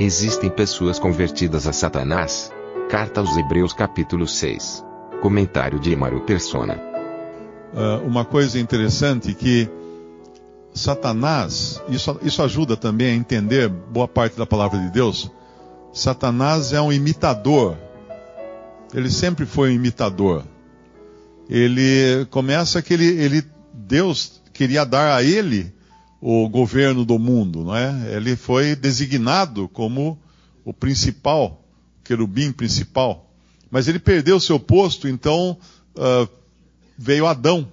Existem pessoas convertidas a Satanás? Carta aos Hebreus capítulo 6. Comentário de Emaro Persona. Ah, uma coisa interessante que Satanás, isso, isso ajuda também a entender boa parte da palavra de Deus. Satanás é um imitador. Ele sempre foi um imitador. Ele começa que ele, ele Deus queria dar a ele o governo do mundo, não é? Ele foi designado como o principal, o querubim principal. Mas ele perdeu seu posto, então uh, veio Adão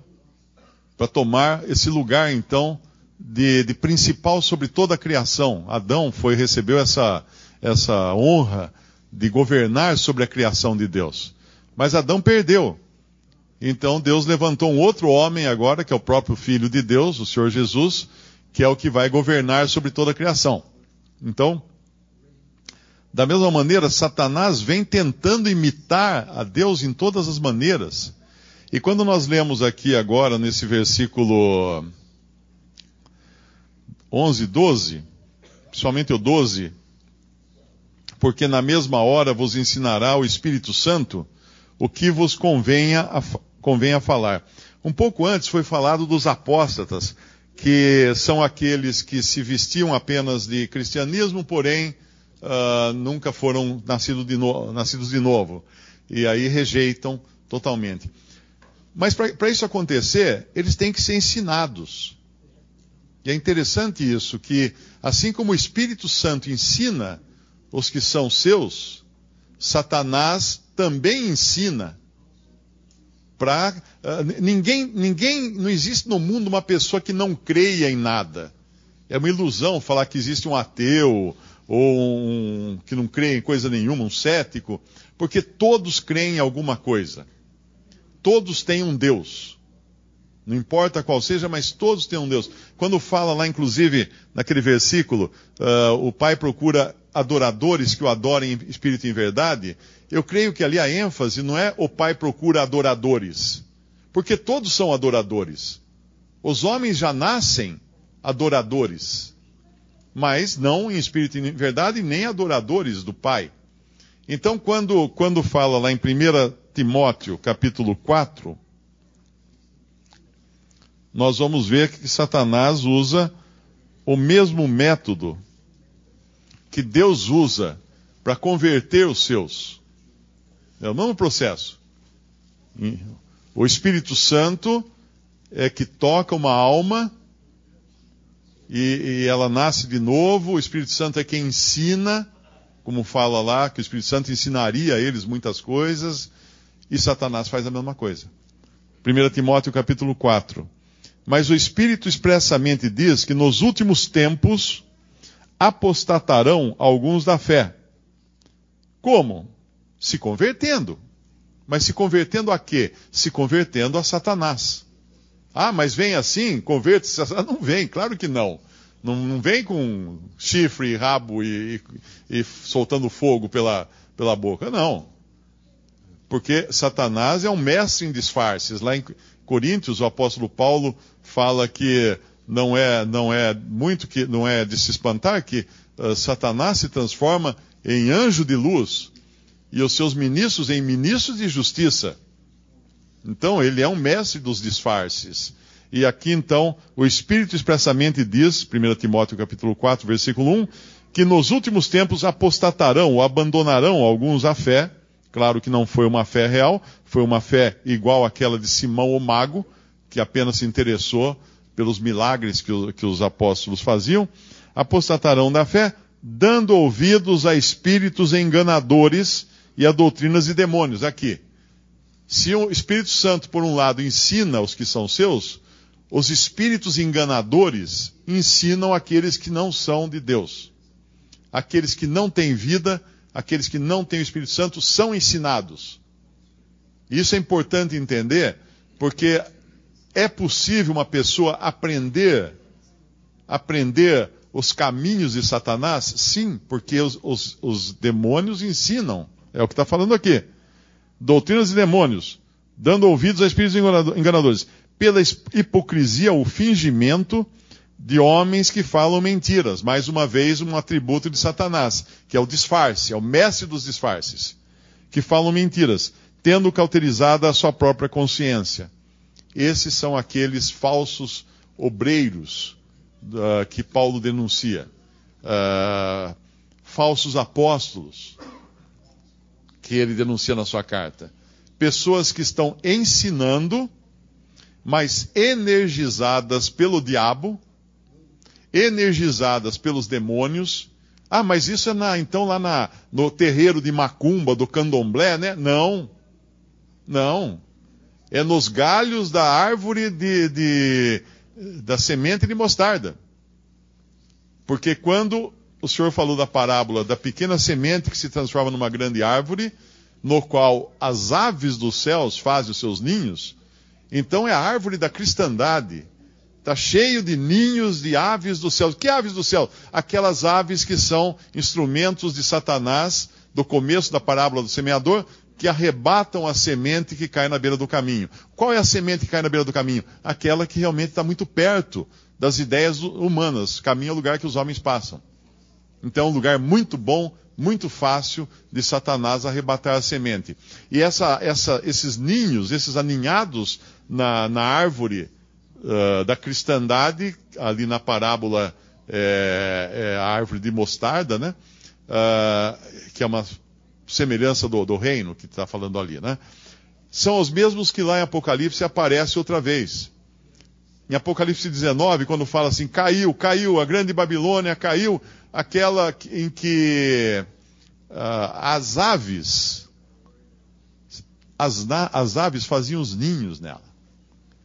para tomar esse lugar, então, de, de, principal sobre toda a criação. Adão foi recebeu essa, essa honra de governar sobre a criação de Deus. Mas Adão perdeu. Então Deus levantou um outro homem agora, que é o próprio Filho de Deus, o Senhor Jesus, que é o que vai governar sobre toda a criação. Então, da mesma maneira, Satanás vem tentando imitar a Deus em todas as maneiras. E quando nós lemos aqui agora, nesse versículo 11, 12, principalmente o 12, porque na mesma hora vos ensinará o Espírito Santo o que vos convenha a, convenha falar. Um pouco antes foi falado dos apóstatas, que são aqueles que se vestiam apenas de cristianismo, porém uh, nunca foram nascidos de, no, nascidos de novo. E aí rejeitam totalmente. Mas para isso acontecer, eles têm que ser ensinados. E é interessante isso, que assim como o Espírito Santo ensina os que são seus, Satanás também ensina para uh, ah, ninguém, ninguém, não existe no mundo uma pessoa que não creia em nada. É uma ilusão falar que existe um ateu ou um que não crê em coisa nenhuma, um cético, porque todos creem em alguma coisa. Todos têm um Deus. Não importa qual seja, mas todos têm um Deus. Quando fala lá, inclusive, naquele versículo, uh, o Pai procura adoradores que o adorem em espírito e em verdade, eu creio que ali a ênfase não é o Pai procura adoradores, porque todos são adoradores. Os homens já nascem adoradores, mas não em espírito e em verdade, nem adoradores do Pai. Então, quando, quando fala lá em 1 Timóteo, capítulo 4, nós vamos ver que Satanás usa o mesmo método que Deus usa para converter os seus. É o mesmo processo. O Espírito Santo é que toca uma alma e, e, ela nasce de novo. O Espírito Santo é quem ensina, como fala lá, que o Espírito Santo ensinaria a eles muitas coisas. E Satanás faz a mesma coisa. 1 Timóteo capítulo 4. Mas o Espírito expressamente diz que nos últimos tempos apostatarão alguns da fé. Como? Se convertendo. Mas se convertendo a quê? Se convertendo a Satanás. Ah, mas vem assim, converte-se a Satanás? Não vem, claro que não. Não, não vem com chifre e rabo e, e, e soltando fogo pela, pela boca, não. Porque Satanás é um mestre em disfarces. Lá em Coríntios, o apóstolo Paulo fala que não é, não é muito que não é de se espantar que uh, Satanás se transforma em anjo de luz e os seus ministros em ministros de justiça. Então ele é um mestre dos disfarces. E aqui então o Espírito expressamente diz, 1 Timóteo capítulo 4, versículo 1, que nos últimos tempos apostatarão ou abandonarão alguns a fé. Claro que não foi uma fé real, foi uma fé igual àquela de Simão o Mago, que apenas se interessou pelos milagres que, que os apóstolos faziam, apostatarão da fé, dando ouvidos a espíritos enganadores e a doutrinas de demônios. Aqui. Se o Espírito Santo, por um lado, ensina os que são seus, os espíritos enganadores ensinam aqueles que não são de Deus. Aqueles que não têm vida, aqueles que não têm o Espírito Santo, são ensinados. Isso é importante entender, porque é possível uma pessoa aprender, aprender os caminhos de Satanás? Sim, porque os, os, os demônios ensinam. É o que está falando aqui. Doutrinas de demônios, dando ouvidos a espíritos enganadores pela hipocrisia, o fingimento de homens que falam mentiras. Mais uma vez, um atributo de Satanás, que é o disfarce, é o mestre dos disfarces, que falam mentiras, tendo cauterizada a sua própria consciência. Esses são aqueles falsos obreiros uh, que Paulo denuncia. Uh, falsos apóstolos, que ele denuncia na sua carta. Pessoas que estão ensinando mas energizadas pelo diabo, energizadas pelos demônios. Ah, mas isso é na, então lá na, no terreiro de Macumba, do Candomblé, né? Não. Não. É nos galhos da árvore de, de, da semente de mostarda. Porque quando o Senhor falou da parábola da pequena semente que se transforma numa grande árvore, no qual as aves dos céus fazem os seus ninhos, então é a árvore da cristandade. Está cheio de ninhos de aves do céu. Que aves do céu? Aquelas aves que são instrumentos de Satanás, do começo da parábola do semeador, que arrebatam a semente que cai na beira do caminho. Qual é a semente que cai na beira do caminho? Aquela que realmente está muito perto das ideias humanas. Caminho é o lugar que os homens passam. Então é um lugar muito bom muito fácil de Satanás arrebatar a semente. E essa, essa, esses ninhos, esses aninhados na, na árvore uh, da cristandade, ali na parábola é, é a árvore de mostarda, né? Uh, que é uma semelhança do, do reino que está falando ali, né? São os mesmos que lá em Apocalipse aparece outra vez. Em Apocalipse 19, quando fala assim, caiu, caiu, a grande Babilônia caiu, aquela em que uh, as aves, as, as aves faziam os ninhos nela.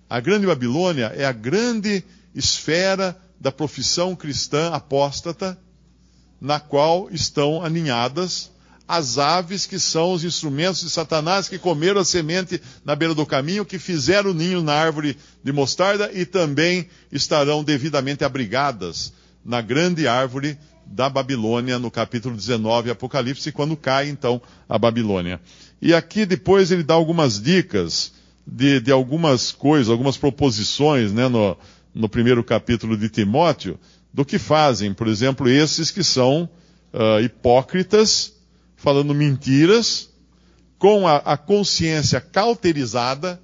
A grande Babilônia é a grande esfera da profissão cristã apóstata, na qual estão aninhadas as aves que são os instrumentos de Satanás que comeram a semente na beira do caminho, que fizeram o ninho na árvore de mostarda e também estarão devidamente abrigadas na grande árvore da Babilônia, no capítulo 19, Apocalipse, quando cai então a Babilônia. E aqui depois ele dá algumas dicas de, de algumas coisas, algumas proposições, né, no, no primeiro capítulo de Timóteo, do que fazem, por exemplo, esses que são uh, hipócritas, falando mentiras, com a, a consciência cauterizada,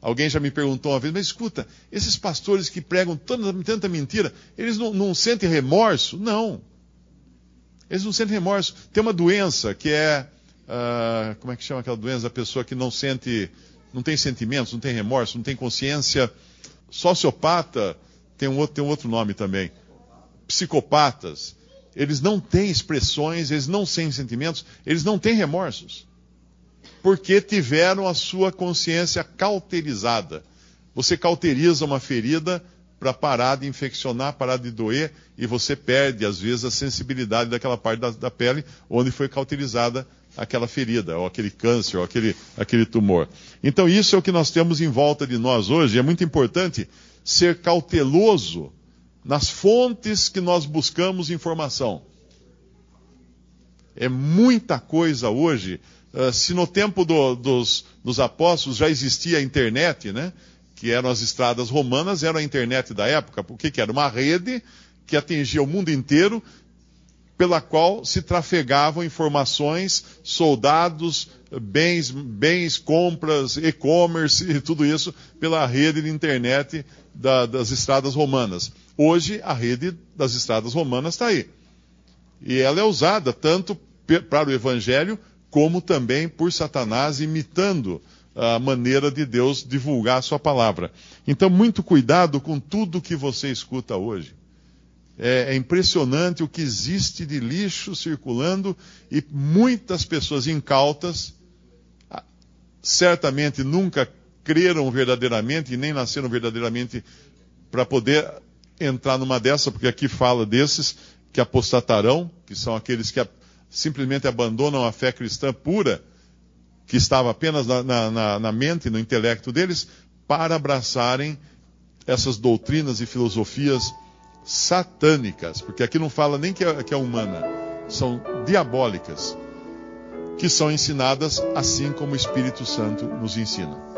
Alguém já me perguntou uma vez, mas escuta, esses pastores que pregam tanta, tanta mentira, eles não, não, sentem remorso? Não. Eles não sentem remorso. Tem uma doença que é. Uh, como é que chama aquela doença da pessoa que não sente. não tem sentimentos, não tem remorso, não tem consciência. Sociopata tem um outro, tem um outro nome também. Psicopatas. Eles não têm expressões, eles não têm sentimentos, eles não têm remorsos porque tiveram a sua consciência cauterizada. Você cauteriza uma ferida para parar de infeccionar, parar de doer, e você perde, às vezes, a sensibilidade daquela parte da, da pele onde foi cauterizada aquela ferida, ou aquele câncer, ou aquele, aquele tumor. Então, isso é o que nós temos em volta de nós hoje. É muito importante ser cauteloso nas fontes que nós buscamos informação. É muita coisa hoje ah, se no tempo do, dos, dos, apóstolos já existia a internet, né? Que eram as estradas romanas, era a internet da época. O que, que era? Uma rede que atingia o mundo inteiro, pela qual se trafegavam informações, soldados, bens, bens compras, e-commerce e tudo isso pela rede de internet da, das estradas romanas. Hoje, a rede das estradas romanas está aí. E ela é usada tanto para o evangelho como também por Satanás imitando a maneira de Deus divulgar a sua palavra. Então, muito cuidado com tudo que você escuta hoje. É, é, impressionante o que existe de lixo circulando e muitas pessoas incautas ah, certamente nunca creram verdadeiramente e nem nasceram verdadeiramente para poder entrar numa dessa, porque aqui fala desses que apostatarão, que são aqueles que simplesmente abandonam a fé cristã pura, que estava apenas na, na, na mente, no intelecto deles, para abraçarem essas doutrinas e filosofias satânicas, porque aqui não fala nem que é, que é humana, são diabólicas, que são ensinadas assim como o Espírito Santo nos ensina.